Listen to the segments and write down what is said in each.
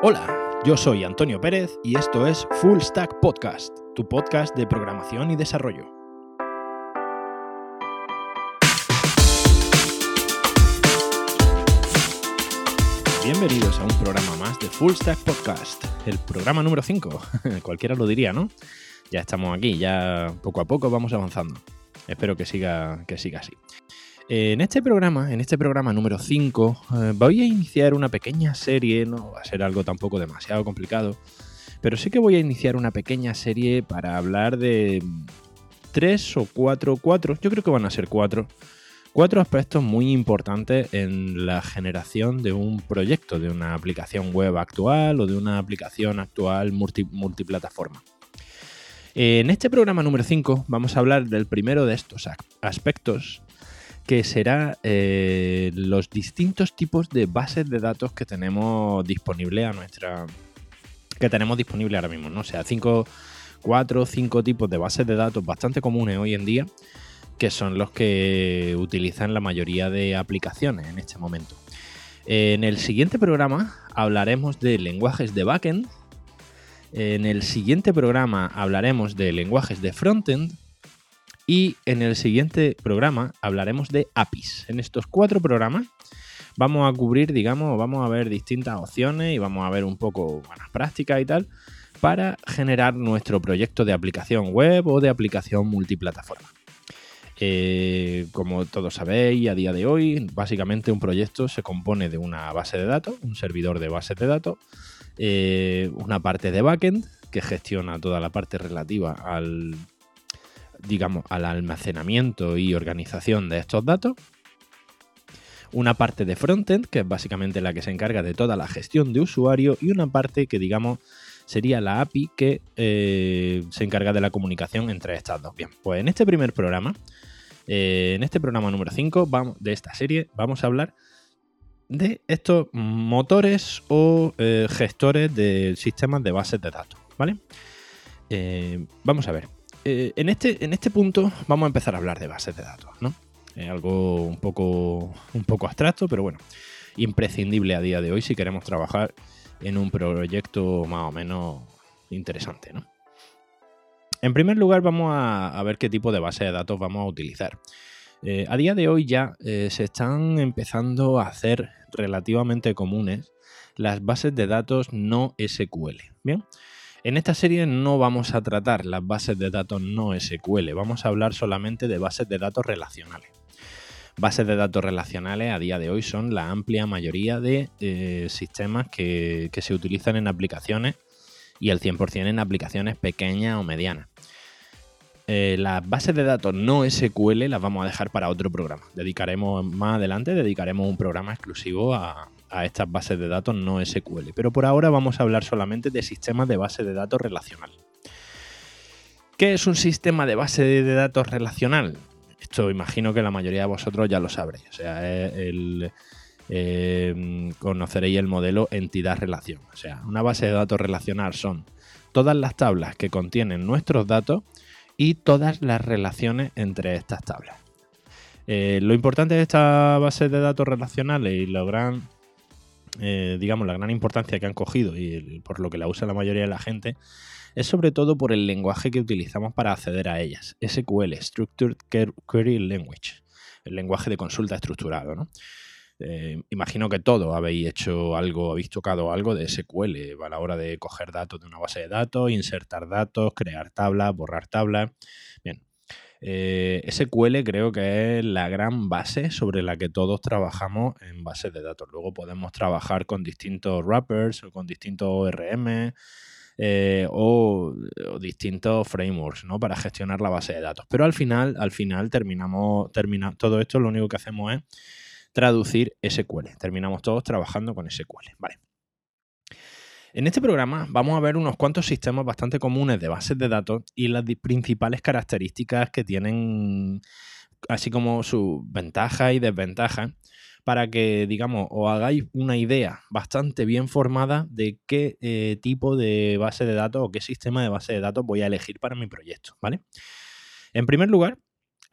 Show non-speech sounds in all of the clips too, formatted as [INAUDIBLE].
Hola, yo soy Antonio Pérez y esto es Full Stack Podcast, tu podcast de programación y desarrollo. Bienvenidos a un programa más de Full Stack Podcast, el programa número 5. [LAUGHS] Cualquiera lo diría, ¿no? Ya estamos aquí, ya poco a poco vamos avanzando. Espero que siga, que siga así. En este programa, en este programa número 5, eh, voy a iniciar una pequeña serie, no va a ser algo tampoco demasiado complicado, pero sí que voy a iniciar una pequeña serie para hablar de tres o cuatro, cuatro, yo creo que van a ser cuatro, cuatro aspectos muy importantes en la generación de un proyecto, de una aplicación web actual o de una aplicación actual multiplataforma. En este programa número 5 vamos a hablar del primero de estos aspectos que será eh, los distintos tipos de bases de datos que tenemos disponible a nuestra. que tenemos disponible ahora mismo, ¿no? O sea, cinco, cuatro, cinco tipos de bases de datos bastante comunes hoy en día, que son los que utilizan la mayoría de aplicaciones en este momento. En el siguiente programa hablaremos de lenguajes de backend. En el siguiente programa hablaremos de lenguajes de frontend y en el siguiente programa hablaremos de APIs. En estos cuatro programas vamos a cubrir, digamos, vamos a ver distintas opciones y vamos a ver un poco buenas prácticas y tal para generar nuestro proyecto de aplicación web o de aplicación multiplataforma. Eh, como todos sabéis, a día de hoy, básicamente un proyecto se compone de una base de datos, un servidor de bases de datos, eh, una parte de backend que gestiona toda la parte relativa al digamos, al almacenamiento y organización de estos datos. Una parte de frontend, que es básicamente la que se encarga de toda la gestión de usuario, y una parte que, digamos, sería la API que eh, se encarga de la comunicación entre estas dos. Bien, pues en este primer programa, eh, en este programa número 5 de esta serie, vamos a hablar de estos motores o eh, gestores de sistemas de bases de datos, ¿vale? vamos a ver. Eh, en, este, en este punto vamos a empezar a hablar de bases de datos, ¿no? algo un poco, un poco abstracto, pero bueno, imprescindible a día de hoy si queremos trabajar en un proyecto más o menos interesante, ¿no? En primer lugar, vamos a, ver qué tipo de base de datos vamos a utilizar. Eh, a día de hoy ya eh, se están empezando a hacer relativamente comunes las bases de datos no SQL. Bien, en esta serie no vamos a tratar las bases de datos no SQL, vamos a hablar solamente de bases de datos relacionales. Bases de datos relacionales a día de hoy son la amplia mayoría de eh, sistemas que, se utilizan en aplicaciones y el 100% en aplicaciones pequeñas o medianas. Eh, las bases de datos no SQL las vamos a dejar para otro programa. Dedicaremos más adelante, dedicaremos un programa exclusivo a, a estas bases de datos no SQL. Pero por ahora vamos a hablar solamente de sistemas de base de datos relacional. ¿Qué es un sistema de base de datos relacional? Esto imagino que la mayoría de vosotros ya lo sabréis. O sea, eh, conoceréis el modelo entidad-relación. O sea, una base de datos relacional son todas las tablas que contienen nuestros datos y todas las relaciones entre estas tablas. Eh, lo importante de esta base de datos relacionales y lo gran eh, digamos, la gran importancia que han cogido y por lo que la usa la mayoría de la gente, es sobre todo por el lenguaje que utilizamos para acceder a ellas. SQL, Structured Query Language, el lenguaje de consulta estructurado, ¿no? Eh, imagino que todo habéis hecho algo, habéis tocado algo de SQL a la hora de coger datos de una base de datos, insertar datos, crear tablas, borrar tablas. Bien, eh, SQL creo que es la gran base sobre la que todos trabajamos en bases de datos. Luego podemos trabajar con distintos wrappers o con distintos ORM eh, o, distintos frameworks ¿no? para gestionar la base de datos. Pero al final, al final terminamos, termina, todo esto lo único que hacemos es traducir SQL. Terminamos todos trabajando con SQL. Vale. En este programa vamos a ver unos cuantos sistemas bastante comunes de bases de datos y las principales características que tienen, así como sus ventajas y desventajas, para que, digamos, os hagáis una idea bastante bien formada de qué eh, tipo de base de datos o qué sistema de base de datos voy a elegir para mi proyecto, ¿vale? En primer lugar,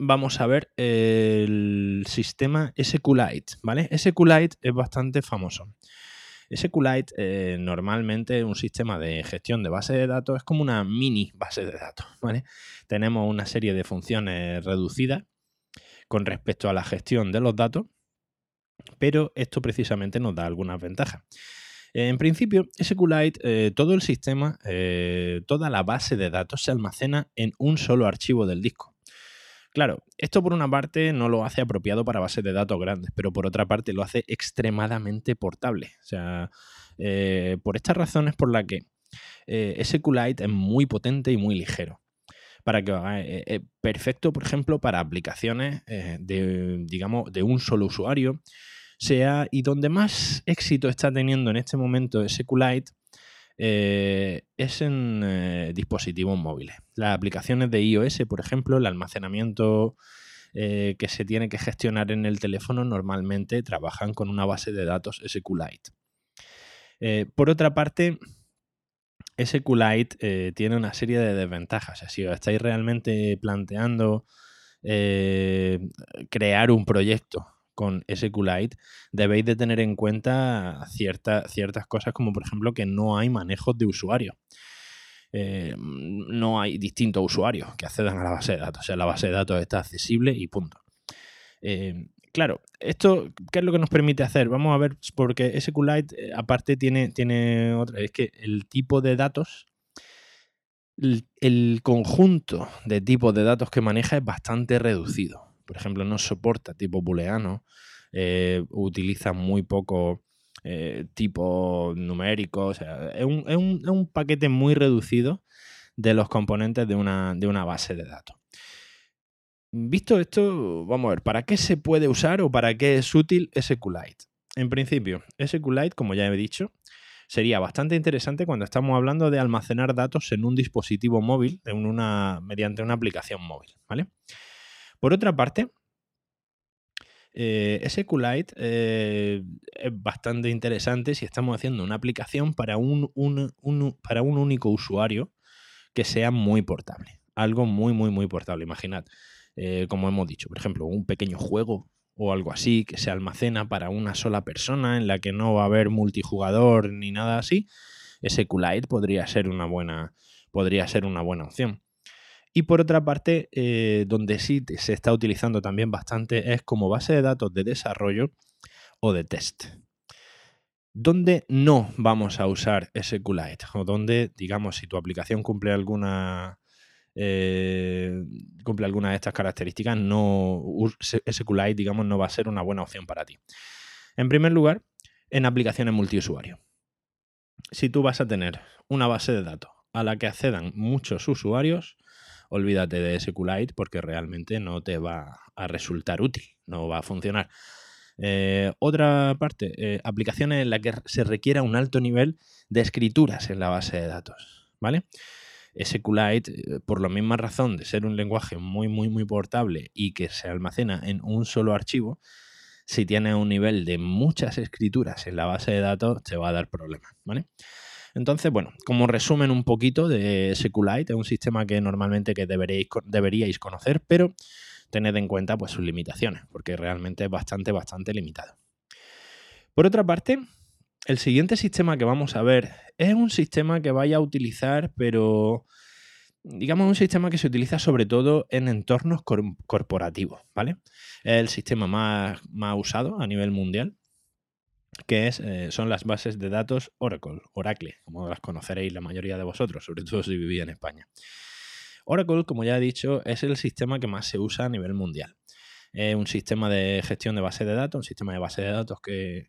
vamos a ver el sistema SQLite, ¿vale? SQLite es bastante famoso. SQLite eh, normalmente un sistema de gestión de base de datos es como una mini base de datos. Tenemos una serie de funciones reducidas con respecto a la gestión de los datos, pero esto precisamente nos da algunas ventajas. En principio, SQLite, eh, todo el sistema, eh, toda la base de datos se almacena en un solo archivo del disco. Claro, esto por una parte no lo hace apropiado para bases de datos grandes, pero por otra parte lo hace extremadamente portable. O sea, eh, por estas razones por las que eh, SQLite es muy potente y muy ligero. Para que eh, perfecto, por ejemplo, para aplicaciones de, digamos, de un solo usuario, sea y donde más éxito está teniendo en este momento SQLite eh, es en eh, dispositivos móviles. Las aplicaciones de iOS, por ejemplo, el almacenamiento eh, que se tiene que gestionar en el teléfono normalmente trabajan con una base de datos SQLite. por otra parte, SQLite tiene una serie de desventajas. Si os estáis realmente planteando crear un proyecto con SQLite, debéis de tener en cuenta ciertas cosas como por ejemplo que no hay manejos de usuario. Eh, no hay distintos usuarios que accedan a la base de datos. O sea, la base de datos está accesible y punto. Eh, claro, esto, ¿qué es lo que nos permite hacer? Vamos a ver, porque SQLite eh, aparte tiene, tiene otra, es que el tipo de datos, el, conjunto de tipos de datos que maneja es bastante reducido por ejemplo, no soporta tipo booleano, utiliza muy poco eh, tipo numérico, o sea, es un, paquete muy reducido de los componentes de una, de una base de datos. Visto esto, vamos a ver, ¿para qué se puede usar o para qué es útil SQLite? En principio, SQLite, como ya he dicho, sería bastante interesante cuando estamos hablando de almacenar datos en un dispositivo móvil, una, mediante una aplicación móvil, ¿vale? Por otra parte, eh, SQLite eh, es bastante interesante si estamos haciendo una aplicación para un, para un único usuario que sea muy portable. Algo muy, muy, muy portable. Imaginad, eh, como hemos dicho, por ejemplo, un pequeño juego o algo así que se almacena para una sola persona en la que no va a haber multijugador ni nada así. SQLite podría ser una buena, podría ser una buena opción. Y por otra parte, eh, donde sí se está utilizando también bastante es como base de datos de desarrollo o de test. Donde no vamos a usar SQLite o donde, digamos, si tu aplicación cumple alguna, eh, cumple alguna de estas características, no, SQLite, digamos, no va a ser una buena opción para ti. En primer lugar, en aplicaciones multiusuario. Si tú vas a tener una base de datos a la que accedan muchos usuarios, olvídate de SQLite porque realmente no te va a resultar útil, no va a funcionar. Eh, otra parte, eh, aplicaciones en las que se requiera un alto nivel de escrituras en la base de datos, ¿vale? SQLite, eh, por la misma razón de ser un lenguaje muy, muy, muy portable y que se almacena en un solo archivo, si tiene un nivel de muchas escrituras en la base de datos, te va a dar problemas, ¿vale? Entonces, bueno, como resumen un poquito de SQLite, es un sistema que normalmente que deberíais, conocer, pero tened en cuenta pues, sus limitaciones, porque realmente es bastante, bastante limitado. Por otra parte, el siguiente sistema que vamos a ver es un sistema que vaya a utilizar, pero digamos un sistema que se utiliza sobre todo en entornos corporativos, ¿vale? Es el sistema más, más usado a nivel mundial que es, eh, son las bases de datos Oracle, Oracle, como las conoceréis la mayoría de vosotros, sobre todo si vivís en España. Oracle, como ya he dicho, es el sistema que más se usa a nivel mundial. Es un sistema de gestión de base de datos, un sistema de base de datos que,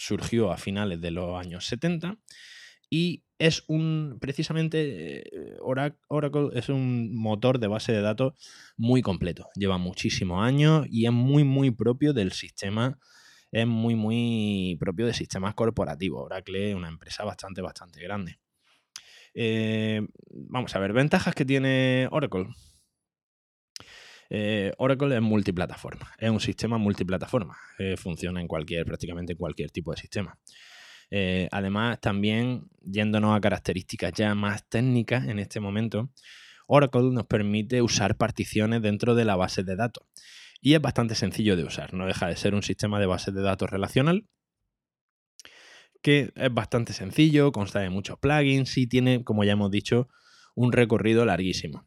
surgió a finales de los años 70 y es un, precisamente, eh, Oracle es un motor de base de datos muy completo. Lleva muchísimos años y es muy, muy propio del sistema es muy, muy propio de sistemas corporativos. Oracle es una empresa bastante, bastante grande. Eh, vamos a ver, ventajas que tiene Oracle. Eh, Oracle es multiplataforma, es un sistema multiplataforma, eh, funciona en cualquier, prácticamente en cualquier tipo de sistema. además, también yéndonos a características ya más técnicas en este momento, Oracle nos permite usar particiones dentro de la base de datos y es bastante sencillo de usar. No deja de ser un sistema de base de datos relacional que es bastante sencillo, consta de muchos plugins y tiene, como ya hemos dicho, un recorrido larguísimo.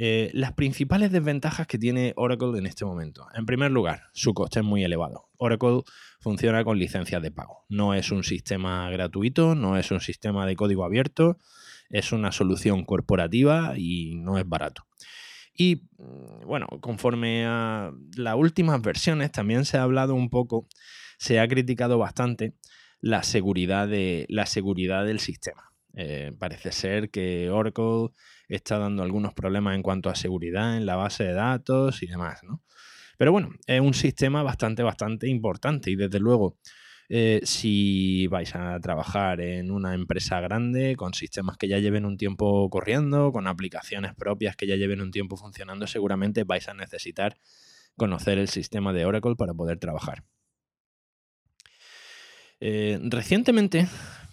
Eh, las principales desventajas que tiene Oracle en este momento. En primer lugar, su coste es muy elevado. Oracle funciona con licencias de pago. No es un sistema gratuito, no es un sistema de código abierto, es una solución corporativa y no es barato. Y mm, bueno, conforme a las últimas versiones, también se ha hablado un poco, se ha criticado bastante la seguridad, de, la seguridad del sistema. Eh, parece ser que Oracle está dando algunos problemas en cuanto a seguridad en la base de datos y demás, ¿no? Pero bueno, es un sistema bastante, bastante importante y desde luego, eh, si vais a trabajar en una empresa grande, con sistemas que ya lleven un tiempo corriendo, con aplicaciones propias que ya lleven un tiempo funcionando, seguramente vais a necesitar conocer el sistema de Oracle para poder trabajar. Eh, recientemente,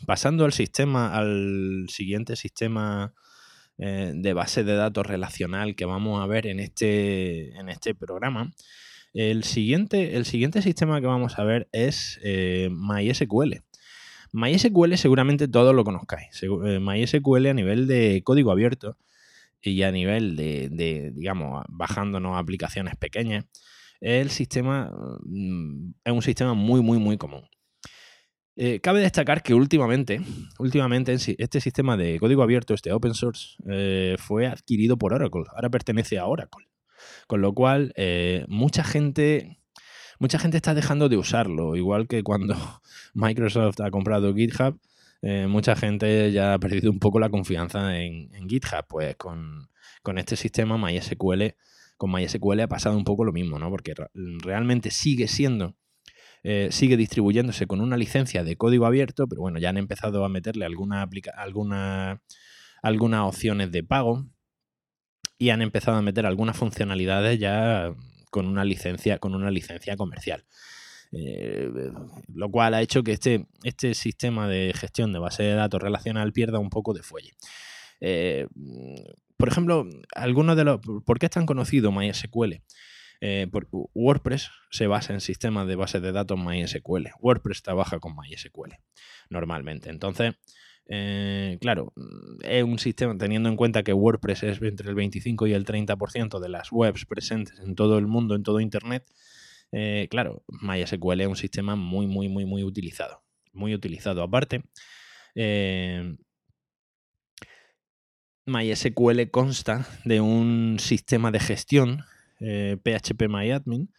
pasando al sistema, al siguiente sistema eh, de base de datos relacional que vamos a ver en este, en este programa. El siguiente, el siguiente sistema que vamos a ver es eh, MySQL. MySQL seguramente todos lo conozcáis. Eh, MySQL a nivel de código abierto y a nivel de, digamos, bajándonos aplicaciones pequeñas, el sistema mm, es un sistema muy, muy, muy común. Eh, cabe destacar que últimamente, últimamente este sistema de código abierto, este open source, fue adquirido por Oracle. Ahora pertenece a Oracle. Con lo cual, eh, mucha gente. Mucha gente está dejando de usarlo, igual que cuando [LAUGHS] Microsoft ha comprado GitHub, mucha gente ya ha perdido un poco la confianza en, en GitHub. Pues con, con, este sistema MySQL, con MySQL ha pasado un poco lo mismo, ¿no? Porque realmente sigue siendo eh, sigue distribuyéndose con una licencia de código abierto, pero bueno, ya han empezado a meterle alguna, alguna, algunas opciones de pago y han empezado a meter algunas funcionalidades ya con una licencia, con una licencia comercial. Eh, lo cual ha hecho que este, este sistema de gestión de base de datos relacional pierda un poco de fuelle. Eh, por ejemplo, algunos de los. ¿Por qué es tan conocido MySQL? Eh, WordPress se basa en sistemas de bases de datos MySQL. WordPress trabaja con MySQL normalmente. Entonces, eh, claro, es un sistema, teniendo en cuenta que WordPress es entre el 25 y el 30% de las webs presentes en todo el mundo, en todo Internet, eh, claro, MySQL es un sistema muy, muy, muy, muy utilizado. Muy utilizado. Aparte, MySQL consta de un sistema de gestión PHP eh, MyAdmin,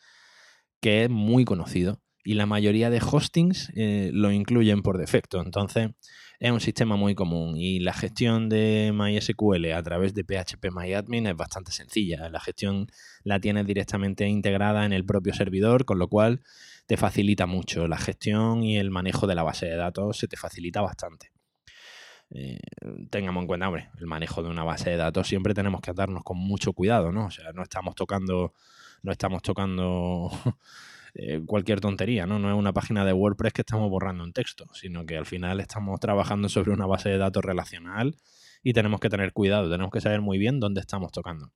que es muy conocido y la mayoría de hostings eh, lo incluyen por defecto. Entonces es un sistema muy común y la gestión de MySQL a través de PHP MyAdmin es bastante sencilla. La gestión la tienes directamente integrada en el propio servidor, con lo cual te facilita mucho. La gestión y el manejo de la base de datos se te facilita bastante. Eh, tengamos en cuenta, hombre, el manejo de una base de datos siempre tenemos que atarnos con mucho cuidado, ¿no? O sea, no estamos tocando, no estamos tocando [LAUGHS] eh, cualquier tontería, ¿no? No es una página de WordPress que estamos borrando en texto, sino que al final estamos trabajando sobre una base de datos relacional y tenemos que tener cuidado, tenemos que saber muy bien dónde estamos tocando.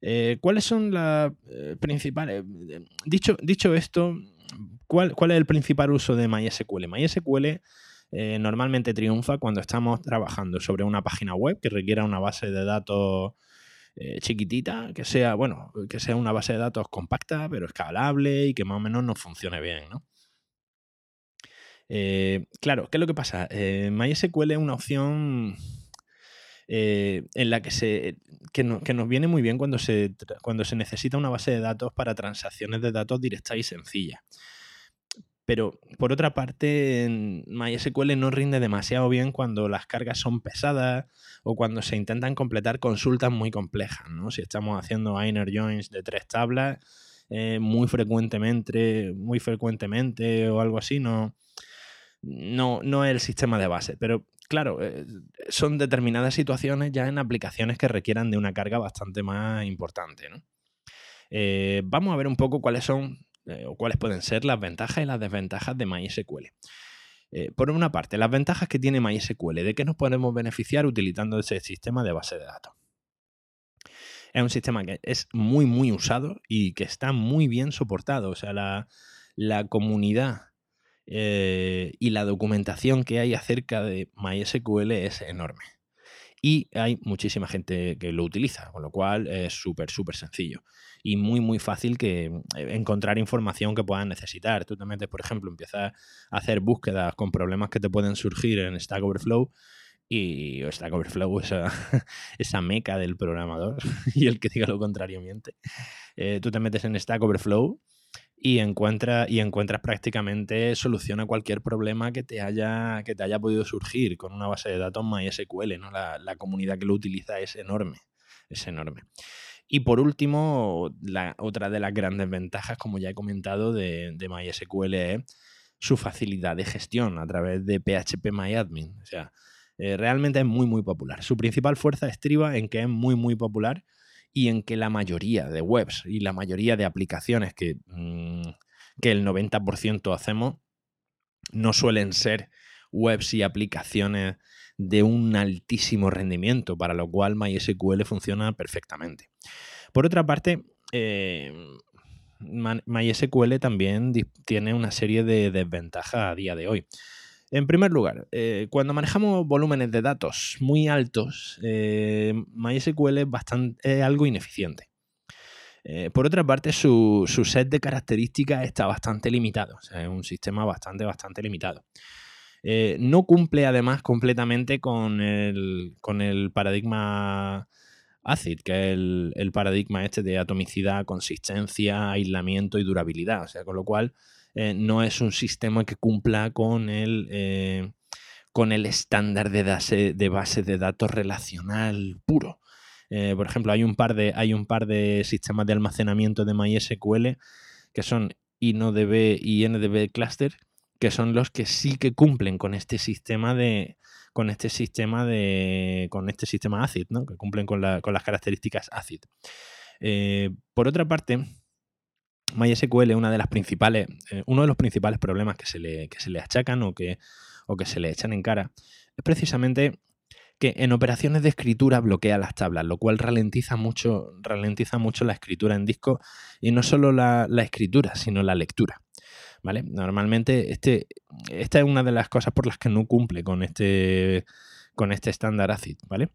Eh, ¿Cuáles son las principales? Dicho, dicho esto, ¿cuál, ¿cuál es el principal uso de MySQL? MySQL eh, normalmente triunfa cuando estamos trabajando sobre una página web que requiera una base de datos eh, chiquitita, que sea, bueno, que sea una base de datos compacta, pero escalable y que más o menos nos funcione bien, eh, claro, ¿qué es lo que pasa? MySQL es una opción en la que, se, que, nos viene muy bien cuando se, cuando se necesita una base de datos para transacciones de datos directas y sencillas. Pero por otra parte, MySQL no rinde demasiado bien cuando las cargas son pesadas o cuando se intentan completar consultas muy complejas. ¿no? Si estamos haciendo inner joins de tres tablas, eh, muy frecuentemente, muy frecuentemente o algo así, no, no, no es el sistema de base. Pero claro, eh, son determinadas situaciones ya en aplicaciones que requieran de una carga bastante más importante. ¿no? Eh, vamos a ver un poco cuáles son eh, o cuáles pueden ser las ventajas y las desventajas de MySQL. Eh, por una parte, las ventajas que tiene MySQL, ¿de qué nos podemos beneficiar utilizando ese sistema de base de datos? Es un sistema que es muy, muy usado y que está muy bien soportado. O sea, la, comunidad eh, y la documentación que hay acerca de MySQL es enorme. Y hay muchísima gente que lo utiliza, con lo cual es súper, súper sencillo. Y muy, muy fácil que eh, encontrar información que puedan necesitar. Tú te metes, por ejemplo, empiezas a hacer búsquedas con problemas que te pueden surgir en Stack Overflow y Stack Overflow, [LAUGHS] esa, esa meca del programador, [LAUGHS] y el que diga lo contrario miente. Eh, tú te metes en Stack Overflow y, encuentra, y encuentras prácticamente solución a cualquier problema que te haya, que te haya podido surgir con una base de datos MySQL. ¿no? La, la comunidad que lo utiliza es enorme, es enorme. Y por último, la, otra de las grandes ventajas, como ya he comentado, de, de MySQL es su facilidad de gestión a través de PHP MyAdmin. O sea, eh, realmente es muy, muy popular. Su principal fuerza estriba en que es muy, muy popular y en que la mayoría de webs y la mayoría de aplicaciones que, mm, que el 90% hacemos no suelen ser webs y aplicaciones de un altísimo rendimiento, para lo cual MySQL funciona perfectamente. Por otra parte, eh, MySQL también tiene una serie de desventajas a día de hoy. En primer lugar, eh, cuando manejamos volúmenes de datos muy altos, eh, MySQL es, bastante, algo ineficiente. Eh, por otra parte, su, set de características está bastante limitado. es un sistema bastante, bastante limitado. no cumple además completamente con el, paradigma ACID, que es el, paradigma este de atomicidad, consistencia, aislamiento y durabilidad. O sea, con lo cual eh, no es un sistema que cumpla con el, eh, con el estándar de base, de de datos relacional puro. Eh, por ejemplo, hay un, par de, hay un par de sistemas de almacenamiento de MySQL que son InnoDB y NDB Cluster, que son los que sí que cumplen con este sistema de con este sistema de con este sistema ACID, ¿no? que cumplen con, con las características ACID. por otra parte, MySQL, una de las principales, eh, uno de los principales problemas que se le, se le achacan o que, o que se le echan en cara es precisamente que en operaciones de escritura bloquea las tablas, lo cual ralentiza mucho, ralentiza mucho la escritura en disco y no solo la, escritura, sino la lectura. ¿Vale? Normalmente este, esta es una de las cosas por las que no cumple con este, con este estándar ACID, ¿vale?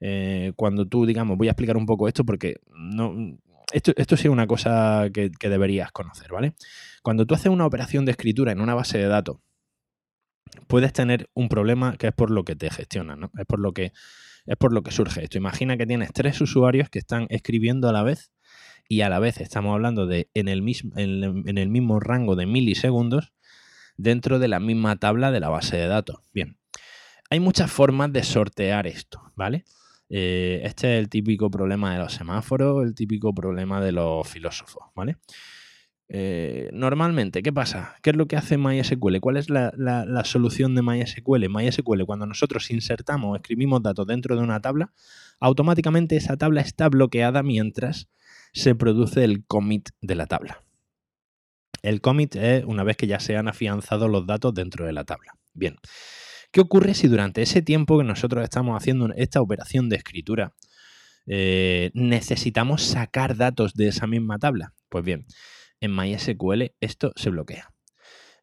Eh, cuando tú, digamos, voy a explicar un poco esto porque no, esto, esto sí es una cosa que, deberías conocer, ¿vale? Cuando tú haces una operación de escritura en una base de datos, puedes tener un problema que es por lo que te gestionan, ¿no? Es por lo que, es por lo que surge esto. Imagina que tienes tres usuarios que están escribiendo a la vez y a la vez estamos hablando de en el mismo, en el mismo rango de milisegundos dentro de la misma tabla de la base de datos. Bien, hay muchas formas de sortear esto, ¿vale? Eh, este es el típico problema de los semáforos, el típico problema de los filósofos, ¿vale? Eh, normalmente, ¿qué pasa? ¿Qué es lo que hace MySQL? ¿Cuál es la, solución de MySQL? MySQL, cuando nosotros insertamos o escribimos datos dentro de una tabla, automáticamente esa tabla está bloqueada mientras se produce el commit de la tabla. El commit es una vez que ya se han afianzado los datos dentro de la tabla. Bien. ¿Qué ocurre si durante ese tiempo que nosotros estamos haciendo esta operación de escritura eh, necesitamos sacar datos de esa misma tabla? Pues bien, en MySQL esto se bloquea.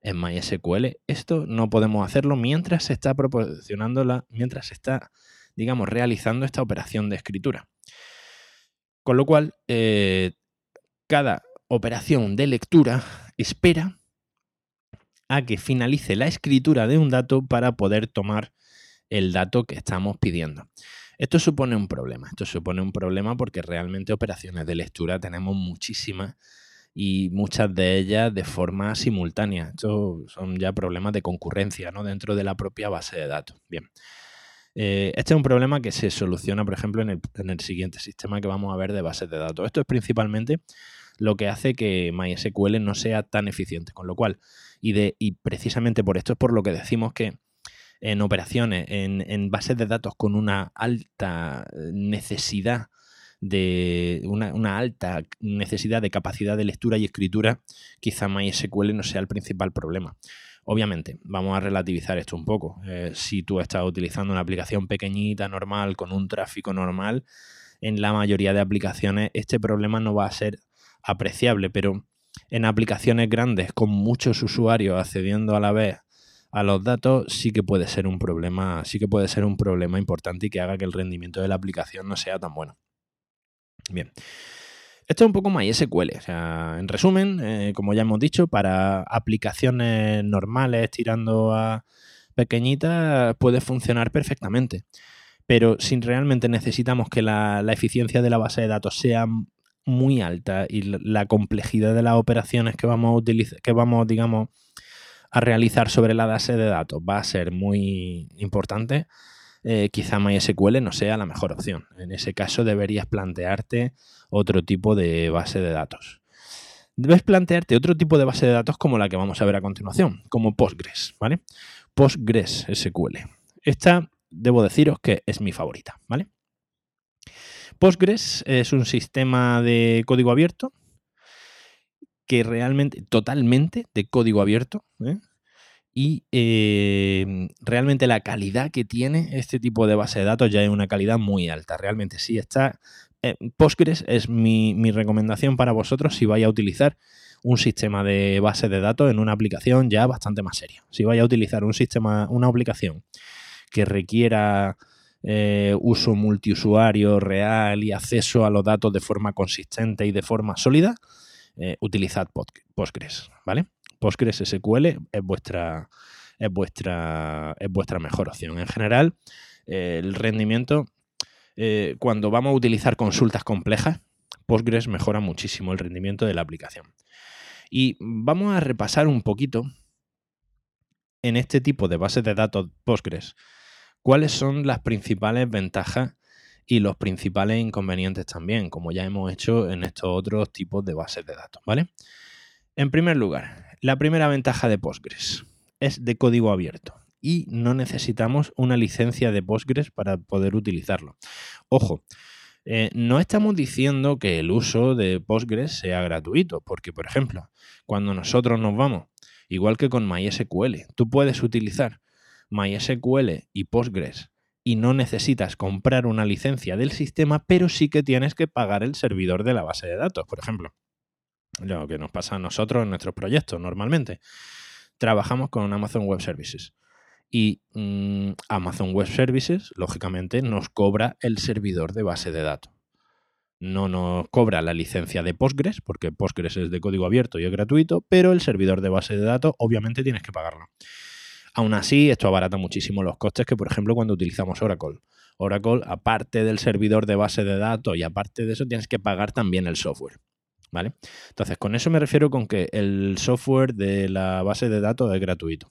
En MySQL esto no podemos hacerlo mientras se está proporcionando la, mientras se está, digamos, realizando esta operación de escritura. Con lo cual, eh, cada operación de lectura espera a que finalice la escritura de un dato para poder tomar el dato que estamos pidiendo. Esto supone un problema, esto supone un problema porque realmente operaciones de lectura tenemos muchísimas y muchas de ellas de forma simultánea. Estos son ya problemas de concurrencia ¿no? dentro de la propia base de datos. Bien. Eh, este es un problema que se soluciona, por ejemplo, en el, en el, siguiente sistema que vamos a ver de bases de datos. Esto es principalmente lo que hace que MySQL no sea tan eficiente. Con lo cual, y, de, y precisamente por esto es por lo que decimos que en operaciones, en, bases de datos con una alta necesidad de una, alta necesidad de capacidad de lectura y escritura, quizá MySQL no sea el principal problema. Obviamente, vamos a relativizar esto un poco. Eh, si tú estás utilizando una aplicación pequeñita, normal, con un tráfico normal, en la mayoría de aplicaciones este problema no va a ser apreciable, pero en aplicaciones grandes con muchos usuarios accediendo a la vez a los datos, sí que puede ser un problema, sí que puede ser un problema importante y que haga que el rendimiento de la aplicación no sea tan bueno. Bien. Esto es un poco MySQL. O sea, en resumen, eh, como ya hemos dicho, para aplicaciones normales tirando a pequeñitas puede funcionar perfectamente. Pero si realmente necesitamos que la, eficiencia de la base de datos sea muy alta y la complejidad de las operaciones que vamos a utilizar, que vamos, digamos, a realizar sobre la base de datos va a ser muy importante, eh, quizá MySQL no sea la mejor opción. En ese caso deberías plantearte otro tipo de base de datos. Debes plantearte otro tipo de base de datos como la que vamos a ver a continuación, como Postgres, ¿vale? Postgres SQL. Esta debo deciros que es mi favorita, ¿vale? Postgres es un sistema de código abierto que realmente, totalmente de código abierto, ¿eh? y eh, realmente la calidad que tiene este tipo de base de datos ya es una calidad muy alta. Realmente sí está. Eh, Postgres es mi, mi, recomendación para vosotros si vais a utilizar un sistema de base de datos en una aplicación ya bastante más seria. Si vais a utilizar un sistema, una aplicación que requiera uso multiusuario real y acceso a los datos de forma consistente y de forma sólida, eh, utilizad Postgres, ¿vale? Postgres SQL es vuestra, es vuestra, es vuestra mejor opción. En general, eh, el rendimiento, eh, cuando vamos a utilizar consultas complejas, Postgres mejora muchísimo el rendimiento de la aplicación. Y vamos a repasar un poquito en este tipo de bases de datos Postgres cuáles son las principales ventajas y los principales inconvenientes también, como ya hemos hecho en estos otros tipos de bases de datos, ¿vale? En primer lugar, la primera ventaja de Postgres es de código abierto y no necesitamos una licencia de Postgres para poder utilizarlo. Ojo, eh, no estamos diciendo que el uso de Postgres sea gratuito, porque por ejemplo, cuando nosotros nos vamos, igual que con MySQL, tú puedes utilizar MySQL y Postgres y no necesitas comprar una licencia del sistema, pero sí que tienes que pagar el servidor de la base de datos, por ejemplo. Lo que nos pasa a nosotros en nuestros proyectos normalmente. Trabajamos con Amazon Web Services y mm, Amazon Web Services, lógicamente, nos cobra el servidor de base de datos. No nos cobra la licencia de Postgres, porque Postgres es de código abierto y es gratuito, pero el servidor de base de datos obviamente tienes que pagarlo. Aún así, esto abarata muchísimo los costes que, por ejemplo, cuando utilizamos Oracle. Oracle, aparte del servidor de base de datos y aparte de eso, tienes que pagar también el software. ¿Vale? Entonces, con eso me refiero con que el software de la base de datos es gratuito.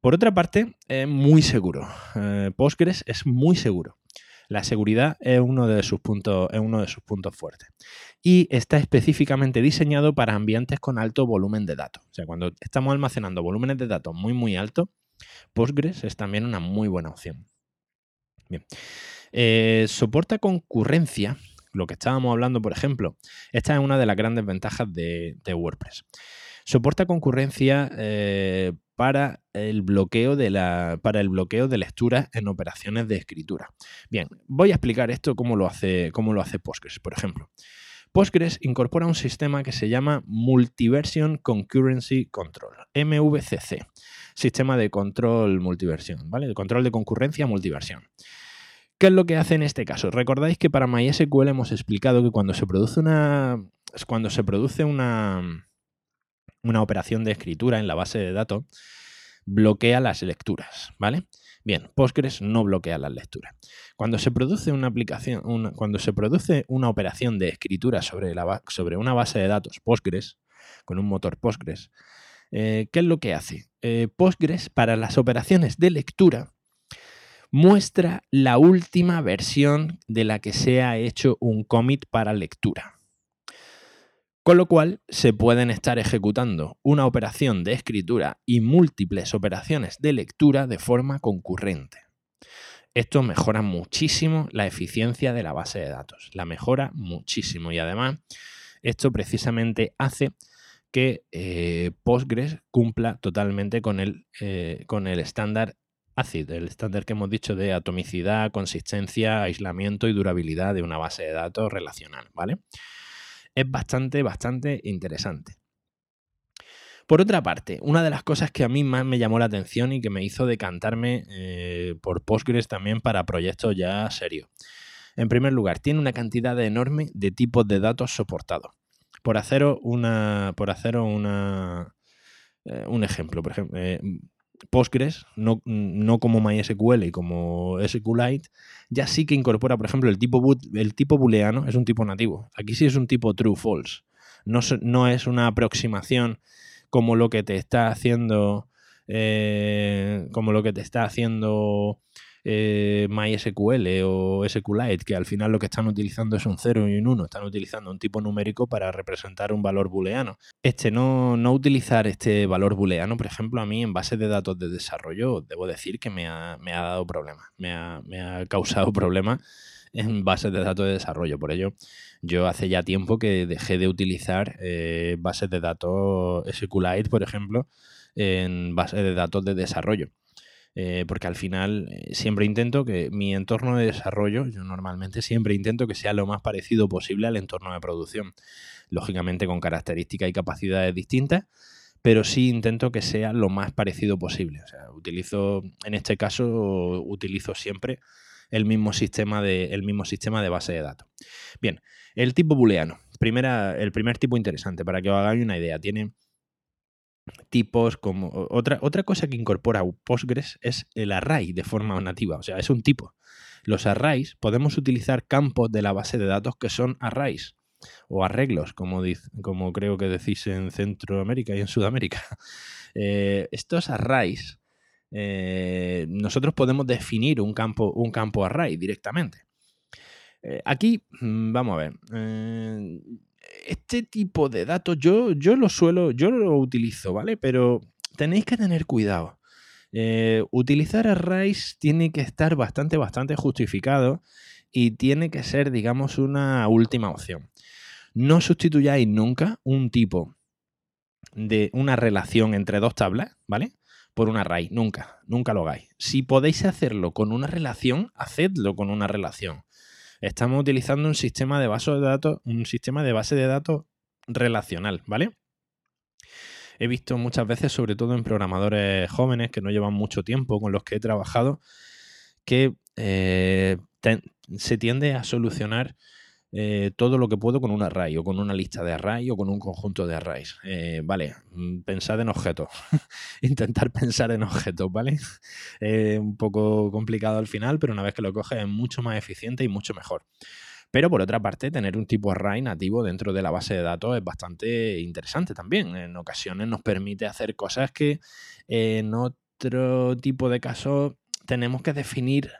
Por otra parte, es muy seguro. Eh, Postgres es muy seguro. La seguridad es uno de sus puntos, es uno de sus puntos fuertes. Y está específicamente diseñado para ambientes con alto volumen de datos. O sea, cuando estamos almacenando volúmenes de datos muy, muy altos, Postgres es también una muy buena opción. Bien. Eh, soporta concurrencia, lo que estábamos hablando, por ejemplo. Esta es una de las grandes ventajas de, WordPress. Soporta concurrencia eh, para el bloqueo de la para el bloqueo de lecturas en operaciones de escritura. Bien, voy a explicar esto cómo lo hace cómo lo hace Postgres, por ejemplo. Postgres incorpora un sistema que se llama Multiversion Concurrency Control, MVCC, sistema de control multiversión, ¿vale? Control de concurrencia multiversión. ¿Qué es lo que hace en este caso? Recordáis que para MySQL hemos explicado que cuando se produce una cuando se produce una una operación de escritura en la base de datos, bloquea las lecturas, ¿vale? Bien, Postgres no bloquea las lecturas. Cuando se produce una aplicación, cuando se produce una operación de escritura sobre, sobre, una base de datos Postgres, con un motor Postgres, eh, ¿qué es lo que hace? Eh, Postgres, para las operaciones de lectura, muestra la última versión de la que se ha hecho un commit para lectura. Con lo cual se pueden estar ejecutando una operación de escritura y múltiples operaciones de lectura de forma concurrente. Esto mejora muchísimo la eficiencia de la base de datos. La mejora muchísimo y además esto precisamente hace que eh, Postgres cumpla totalmente con el, eh, con el estándar ACID, el estándar que hemos dicho de atomicidad, consistencia, aislamiento y durabilidad de una base de datos relacional, ¿vale? Es bastante, bastante interesante. Por otra parte, una de las cosas que a mí más me llamó la atención y que me hizo decantarme eh, por Postgres también para proyectos ya serios. En primer lugar, tiene una cantidad enorme de tipos de datos soportados. Por haceros una. Por haceros una. Eh, un ejemplo, por ejemplo. Eh, Postgres, no, no, como MySQL y como SQLite, ya sí que incorpora, por ejemplo, el tipo, el tipo booleano, es un tipo nativo. Aquí sí es un tipo true-false. No, no, es una aproximación como lo que te está haciendo. Eh, como lo que te está haciendo eh, MySQL o SQLite, que al final lo que están utilizando es un 0 y un 1, están utilizando un tipo numérico para representar un valor booleano. Este no, no utilizar este valor booleano, por ejemplo, a mí en base de datos de desarrollo, debo decir que me ha, dado problemas, me ha, causado [LAUGHS] problemas en bases de datos de desarrollo. Por ello, yo hace ya tiempo que dejé de utilizar eh, bases de datos SQLite, por ejemplo, en bases de datos de desarrollo. Eh, porque al final eh, siempre intento que mi entorno de desarrollo, yo normalmente siempre intento que sea lo más parecido posible al entorno de producción. Lógicamente con características y capacidades distintas, pero sí intento que sea lo más parecido posible. O sea, utilizo, en este caso, utilizo siempre el mismo sistema de, el mismo sistema de base de datos. Bien, el tipo booleano. Primera, el primer tipo interesante, para que os hagáis una idea, tiene tipos como otra, otra cosa que incorpora Postgres es el array de forma nativa, o sea, es un tipo. Los arrays podemos utilizar campos de la base de datos que son arrays o arreglos, como, como creo que decís en Centroamérica y en Sudamérica. [LAUGHS] Eh, estos arrays, eh, nosotros podemos definir un campo, un campo array directamente. Eh, aquí, mm, vamos a ver este tipo de datos yo, yo lo suelo, yo lo utilizo, ¿vale? Pero tenéis que tener cuidado. Eh, utilizar arrays tiene que estar bastante, bastante justificado y tiene que ser, digamos, una última opción. No sustituyáis nunca un tipo de una relación entre dos tablas, ¿vale? Por un array, nunca, nunca lo hagáis. Si podéis hacerlo con una relación, hacedlo con una relación estamos utilizando un sistema de base de datos, un sistema de base de datos relacional, ¿vale? He visto muchas veces, sobre todo en programadores jóvenes que no llevan mucho tiempo con los que he trabajado, que eh, se tiende a solucionar eh, todo lo que puedo con un array o con una lista de array o con un conjunto de arrays. Eh, vale, mm, pensad en objetos. [LAUGHS] Intentar pensar en objetos, ¿vale? Es [LAUGHS] un poco complicado al final, pero una vez que lo coges es mucho más eficiente y mucho mejor. Pero por otra parte, tener un tipo array nativo dentro de la base de datos es bastante interesante también. En ocasiones nos permite hacer cosas que en otro tipo de casos tenemos que definir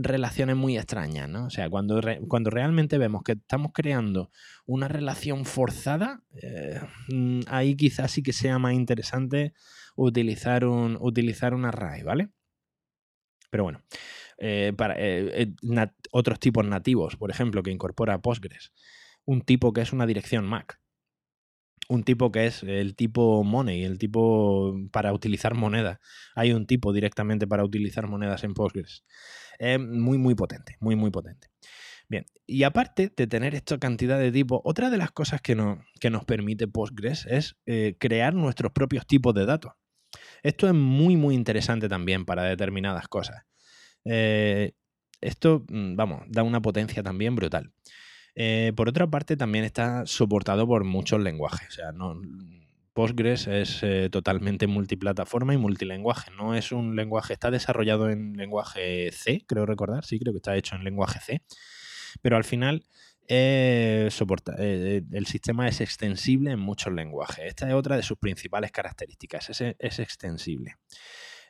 relaciones muy extrañas, ¿no? O sea, cuando, cuando realmente vemos que estamos creando una relación forzada, eh, ahí quizás sí que sea más interesante utilizar un, utilizar array, ¿vale? Pero bueno, eh, para, eh, otros tipos nativos, por ejemplo, que incorpora Postgres, un tipo que es una dirección MAC, un tipo que es el tipo money, el tipo para utilizar moneda. Hay un tipo directamente para utilizar monedas en Postgres. Es muy, muy potente, muy, muy potente. Bien, y aparte de tener esta cantidad de tipos, otra de las cosas que, que nos permite Postgres es eh, crear nuestros propios tipos de datos. Esto es muy, muy interesante también para determinadas cosas. Eh, esto, mm, vamos, da una potencia también brutal. Eh, por otra parte, también está soportado por muchos lenguajes. O sea, no, Postgres es eh, totalmente multiplataforma y multilenguaje. No es un lenguaje, está desarrollado en lenguaje C, creo recordar, sí, creo que está hecho en lenguaje C. Pero al final eh, soporta, el sistema es extensible en muchos lenguajes. Esta es otra de sus principales características, es, es extensible.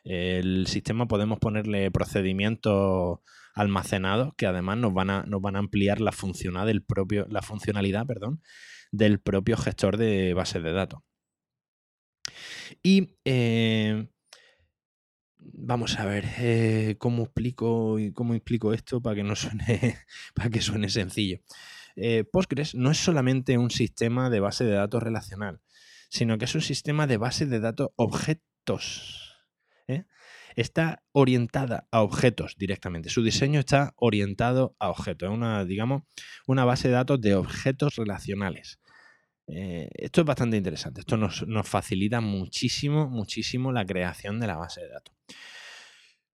El sistema podemos ponerle procedimientos almacenados que además nos van a, nos van a ampliar la, funcionalidad del propio, la funcionalidad perdón, del propio gestor de bases de datos. Y eh, vamos a ver eh, cómo explico cómo explico esto para que no suene, [LAUGHS] para que suene sencillo. Eh, Postgres no es solamente un sistema de base de datos relacional, sino que es un sistema de base de datos objetos está orientada a objetos directamente. Su diseño está orientado a objetos. Es una, digamos, una base de datos de objetos relacionales. Eh, esto es bastante interesante. Esto nos, facilita muchísimo, muchísimo la creación de la base de datos.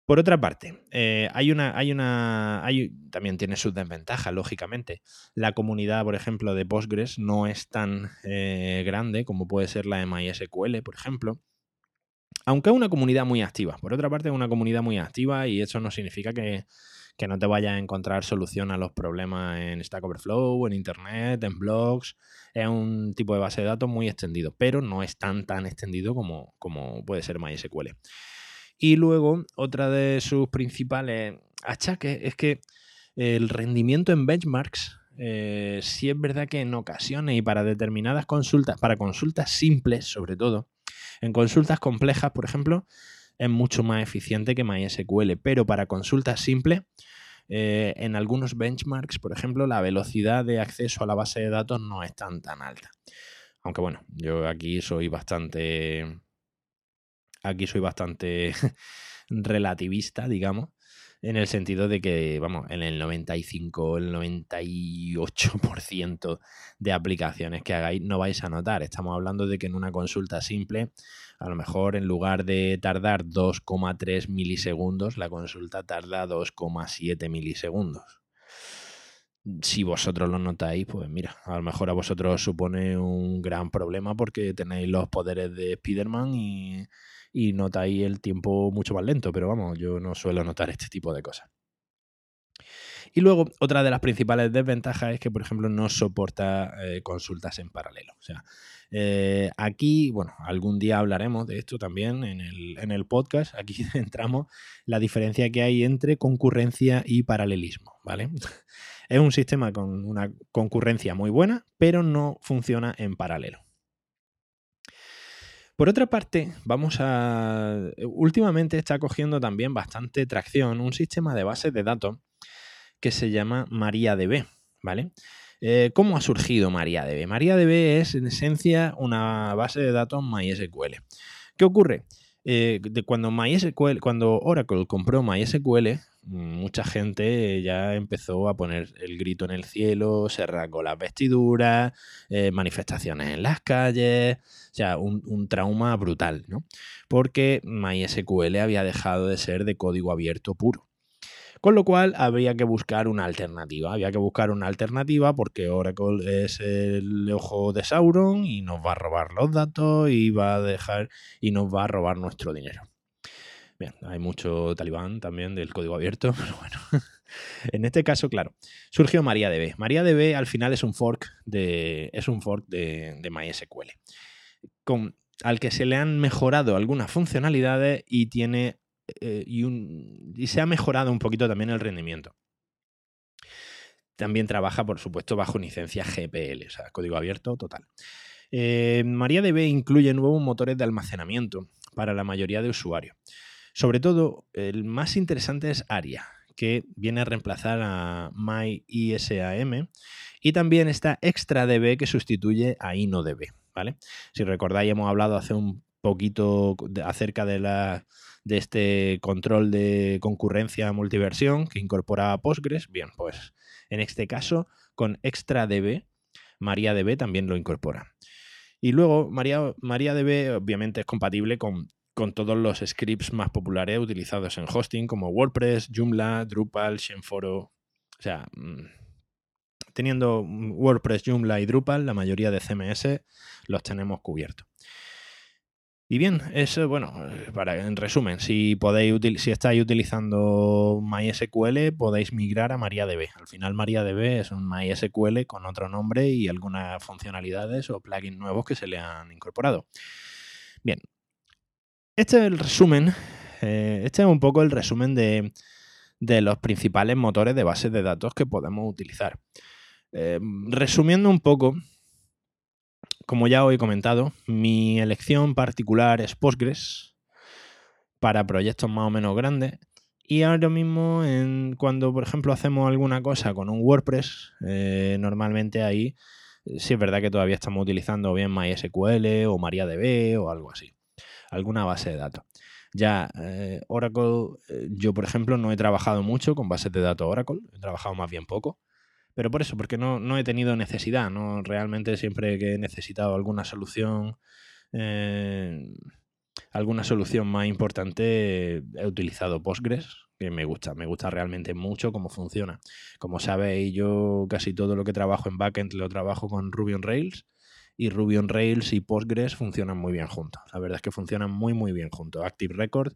Por otra parte, eh, hay una, hay una, hay, también tiene sus desventajas, lógicamente. La comunidad, por ejemplo, de Postgres no es tan eh, grande como puede ser la de MySQL, por ejemplo. Aunque es una comunidad muy activa. Por otra parte, es una comunidad muy activa y eso no significa que, que no te vayas a encontrar solución a los problemas en Stack Overflow, en Internet, en blogs. Es un tipo de base de datos muy extendido, pero no es tan tan extendido como, como puede ser MySQL. Y luego, otra de sus principales achaques es que el rendimiento en benchmarks, eh, sí es verdad que en ocasiones y para determinadas consultas, para consultas simples sobre todo, en consultas complejas, por ejemplo, es mucho más eficiente que MySQL, pero para consultas simples, eh, en algunos benchmarks, por ejemplo, la velocidad de acceso a la base de datos no es tan tan alta. Aunque bueno, yo aquí soy bastante aquí soy bastante [LAUGHS] relativista, digamos, en el sentido de que, vamos, en el 95, el 98% de aplicaciones que hagáis no vais a notar. Estamos hablando de que en una consulta simple, a lo mejor en lugar de tardar 2,3 milisegundos, la consulta tarda 2,7 milisegundos. Si vosotros lo notáis, pues mira, a lo mejor a vosotros supone un gran problema porque tenéis los poderes de Spider-Man y y notáis el tiempo mucho más lento, pero vamos, yo no suelo notar este tipo de cosas. Y luego, otra de las principales desventajas es que, por ejemplo, no soporta eh, consultas en paralelo. O sea, eh, aquí, bueno, algún día hablaremos de esto también en el, en el podcast. Aquí [LAUGHS] centramos la diferencia que hay entre concurrencia y paralelismo, ¿vale? [LAUGHS] es un sistema con una concurrencia muy buena, pero no funciona en paralelo. Por otra parte, vamos a. Últimamente está cogiendo también bastante tracción un sistema de bases de datos que se llama MariaDB, ¿vale? Eh, ¿Cómo ha surgido MariaDB? MariaDB es en esencia una base de datos MySQL. ¿Qué ocurre? Eh, de cuando MySQL, cuando Oracle compró MySQL, mucha gente ya empezó a poner el grito en el cielo, se rasgó las vestiduras, eh, manifestaciones en las calles, o sea, un, un, trauma brutal, ¿no? Porque MySQL había dejado de ser de código abierto puro. Con lo cual había que buscar una alternativa. Había que buscar una alternativa porque Oracle es el ojo de Sauron y nos va a robar los datos y va a dejar y nos va a robar nuestro dinero. Bien, hay mucho talibán también del código abierto, [LAUGHS] pero bueno. en este caso, claro, surgió MariaDB. MariaDB al final es un fork de, es un fork de, MySQL, con, al que se le han mejorado algunas funcionalidades y tiene eh, y, se ha mejorado un poquito también el rendimiento. También trabaja, por supuesto, bajo licencia GPL, o sea, código abierto total. Eh, MariaDB incluye nuevos motores de almacenamiento para la mayoría de usuarios. Sobre todo, el más interesante es ARIA, que viene a reemplazar a MyISAM. Y también está ExtraDB, que sustituye a InnoDB. ¿vale? Si recordáis, hemos hablado hace un poquito acerca de, la, de este control de concurrencia multiversión que incorpora Postgres. Bien, pues en este caso, con ExtraDB, MariaDB también lo incorpora. Y luego, Maria, MariaDB obviamente es compatible con con todos los scripts más populares utilizados en hosting como WordPress, Joomla, Drupal, Shenforo. O sea, mm, teniendo WordPress, Joomla y Drupal, la mayoría de CMS los tenemos cubiertos. Y bien, eso, bueno, para, en resumen, si, podéis si estáis utilizando MySQL, podéis migrar a MariaDB. Al final MariaDB es un MySQL con otro nombre y algunas funcionalidades o plugins nuevos que se le han incorporado. Bien, este es el resumen, eh, este es un poco el resumen de, los principales motores de bases de datos que podemos utilizar. Eh, resumiendo un poco, como ya os he comentado, mi elección particular es Postgres para proyectos más o menos grandes. Y ahora mismo, cuando por ejemplo hacemos alguna cosa con un WordPress, eh, normalmente ahí sí es verdad que todavía estamos utilizando bien MySQL o MariaDB o algo así alguna base de datos. Ya eh, Oracle, eh, yo por ejemplo no he trabajado mucho con bases de datos Oracle, he trabajado más bien poco. Pero por eso, porque no, no he tenido necesidad, ¿no? Realmente siempre que he necesitado alguna solución, eh, alguna solución más importante, he utilizado Postgres, que me gusta, me gusta realmente mucho cómo funciona. Como sabéis, yo casi todo lo que trabajo en backend lo trabajo con Ruby on Rails y Ruby on Rails y Postgres funcionan muy bien juntos. La verdad es que funcionan muy muy bien juntos. Active Record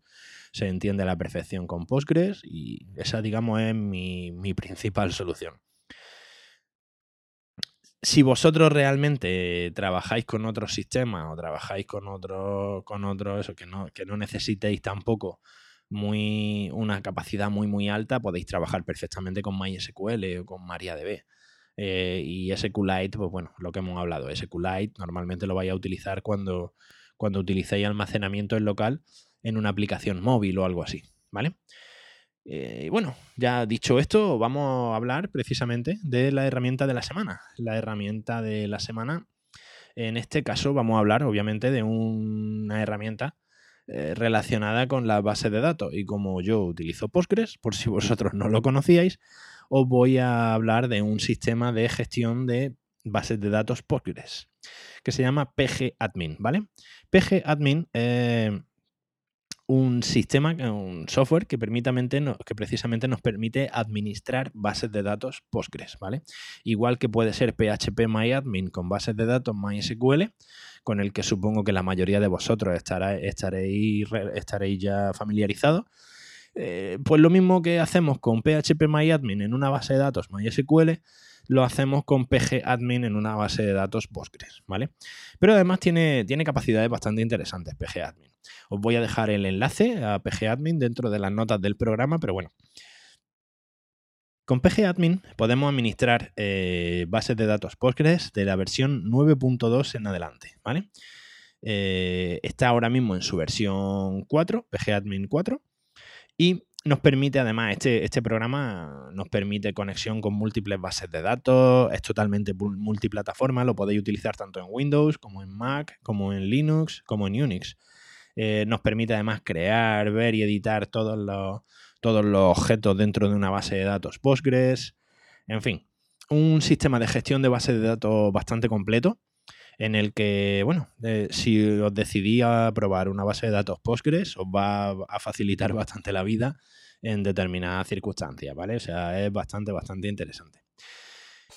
se entiende a la perfección con Postgres y esa digamos es mi, mi principal solución si vosotros realmente trabajáis con otros sistemas o trabajáis con otros, con otros, eso, que no, que no necesitéis tampoco muy, una capacidad muy muy alta, podéis trabajar perfectamente con MySQL o con MariaDB. Eh, y SQLite, pues bueno, lo que hemos hablado, SQLite normalmente lo vais a utilizar cuando, cuando utilicéis almacenamiento en local en una aplicación móvil o algo así, ¿vale? Eh, y bueno, ya dicho esto, vamos a hablar precisamente de la herramienta de la semana. La herramienta de la semana, en este caso vamos a hablar obviamente de una herramienta eh, relacionada con la base de datos. Y como yo utilizo Postgres, por si [LAUGHS] vosotros no lo conocíais, os voy a hablar de un sistema de gestión de bases de datos Postgres que se llama PGAdmin, ¿vale? PGAdmin eh, un sistema, un software que, precisamente nos permite administrar bases de datos Postgres, ¿vale? Igual que puede ser PHP MyAdmin con bases de datos MySQL, con el que supongo que la mayoría de vosotros estaréis, estaréis ya familiarizados. Eh, pues lo mismo que hacemos con PHP MyAdmin en una base de datos MySQL, lo hacemos con PGAdmin en una base de datos Postgres, ¿vale? Pero además tiene, tiene capacidades bastante interesantes PGAdmin. Os voy a dejar el enlace a PGAdmin dentro de las notas del programa, pero bueno. Con PGAdmin podemos administrar eh, bases de datos Postgres de la versión 9.2 en adelante, ¿vale? Eh, está ahora mismo en su versión 4, PGAdmin 4, y nos permite, además, este, este programa nos permite conexión con múltiples bases de datos, es totalmente multiplataforma, lo podéis utilizar tanto en Windows como en Mac, como en Linux, como en Unix. Eh, nos permite además crear, ver y editar todos los, todos los objetos dentro de una base de datos Postgres. En fin, un sistema de gestión de bases de datos bastante completo en el que, bueno, eh, si os decidí a probar una base de datos Postgres, os va a facilitar [LAUGHS] bastante la vida en determinadas circunstancias, ¿vale? O sea, es bastante, bastante interesante.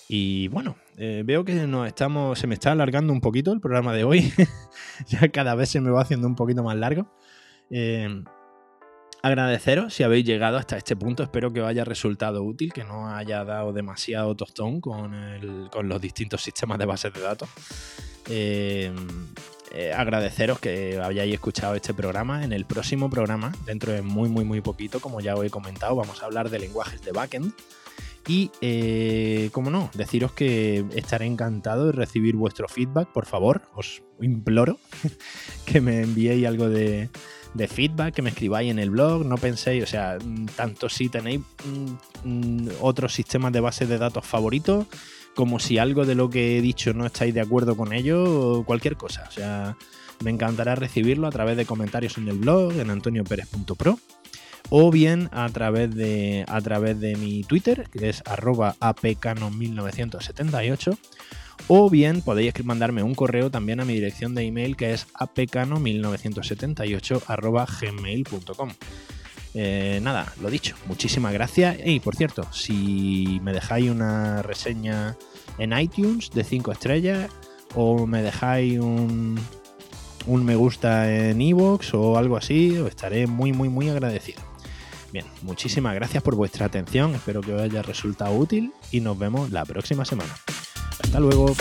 Y bueno, eh, veo que nos estamos, se me está alargando un poquito el programa de hoy. [LAUGHS] ya cada vez se me va haciendo un poquito más largo. Eh, agradeceros si habéis llegado hasta este punto. Espero que os haya resultado útil, que no haya dado demasiado tostón con, los distintos sistemas de bases de datos. Eh, eh, agradeceros que hayáis escuchado este programa. En el próximo programa, dentro de muy, muy, muy poquito, como ya os he comentado, vamos a hablar de lenguajes de backend. Y, eh, como no, deciros que estaré encantado de recibir vuestro feedback. Por favor, os imploro [LAUGHS] que me enviéis algo de, de feedback, que me escribáis en el blog. No penséis, o sea, tanto si tenéis mm, mm, otros sistemas de base de datos favoritos como si algo de lo que he dicho no estáis de acuerdo con ello, o cualquier cosa. O sea, me encantará recibirlo a través de comentarios en el blog, en antonioperez.pro, o bien a través de, a través de mi Twitter, que es arroba apcano1978, o bien podéis mandarme un correo también a mi dirección de email que es apcano1978 arroba gmail.com. Eh, nada, lo dicho, muchísimas gracias. Y por cierto, si me dejáis una reseña en iTunes de 5 estrellas o me dejáis un, un me gusta en iVoox o algo así, os estaré muy, muy, muy agradecido. Bien, muchísimas gracias por vuestra atención, espero que os haya resultado útil y nos vemos la próxima semana. Hasta luego.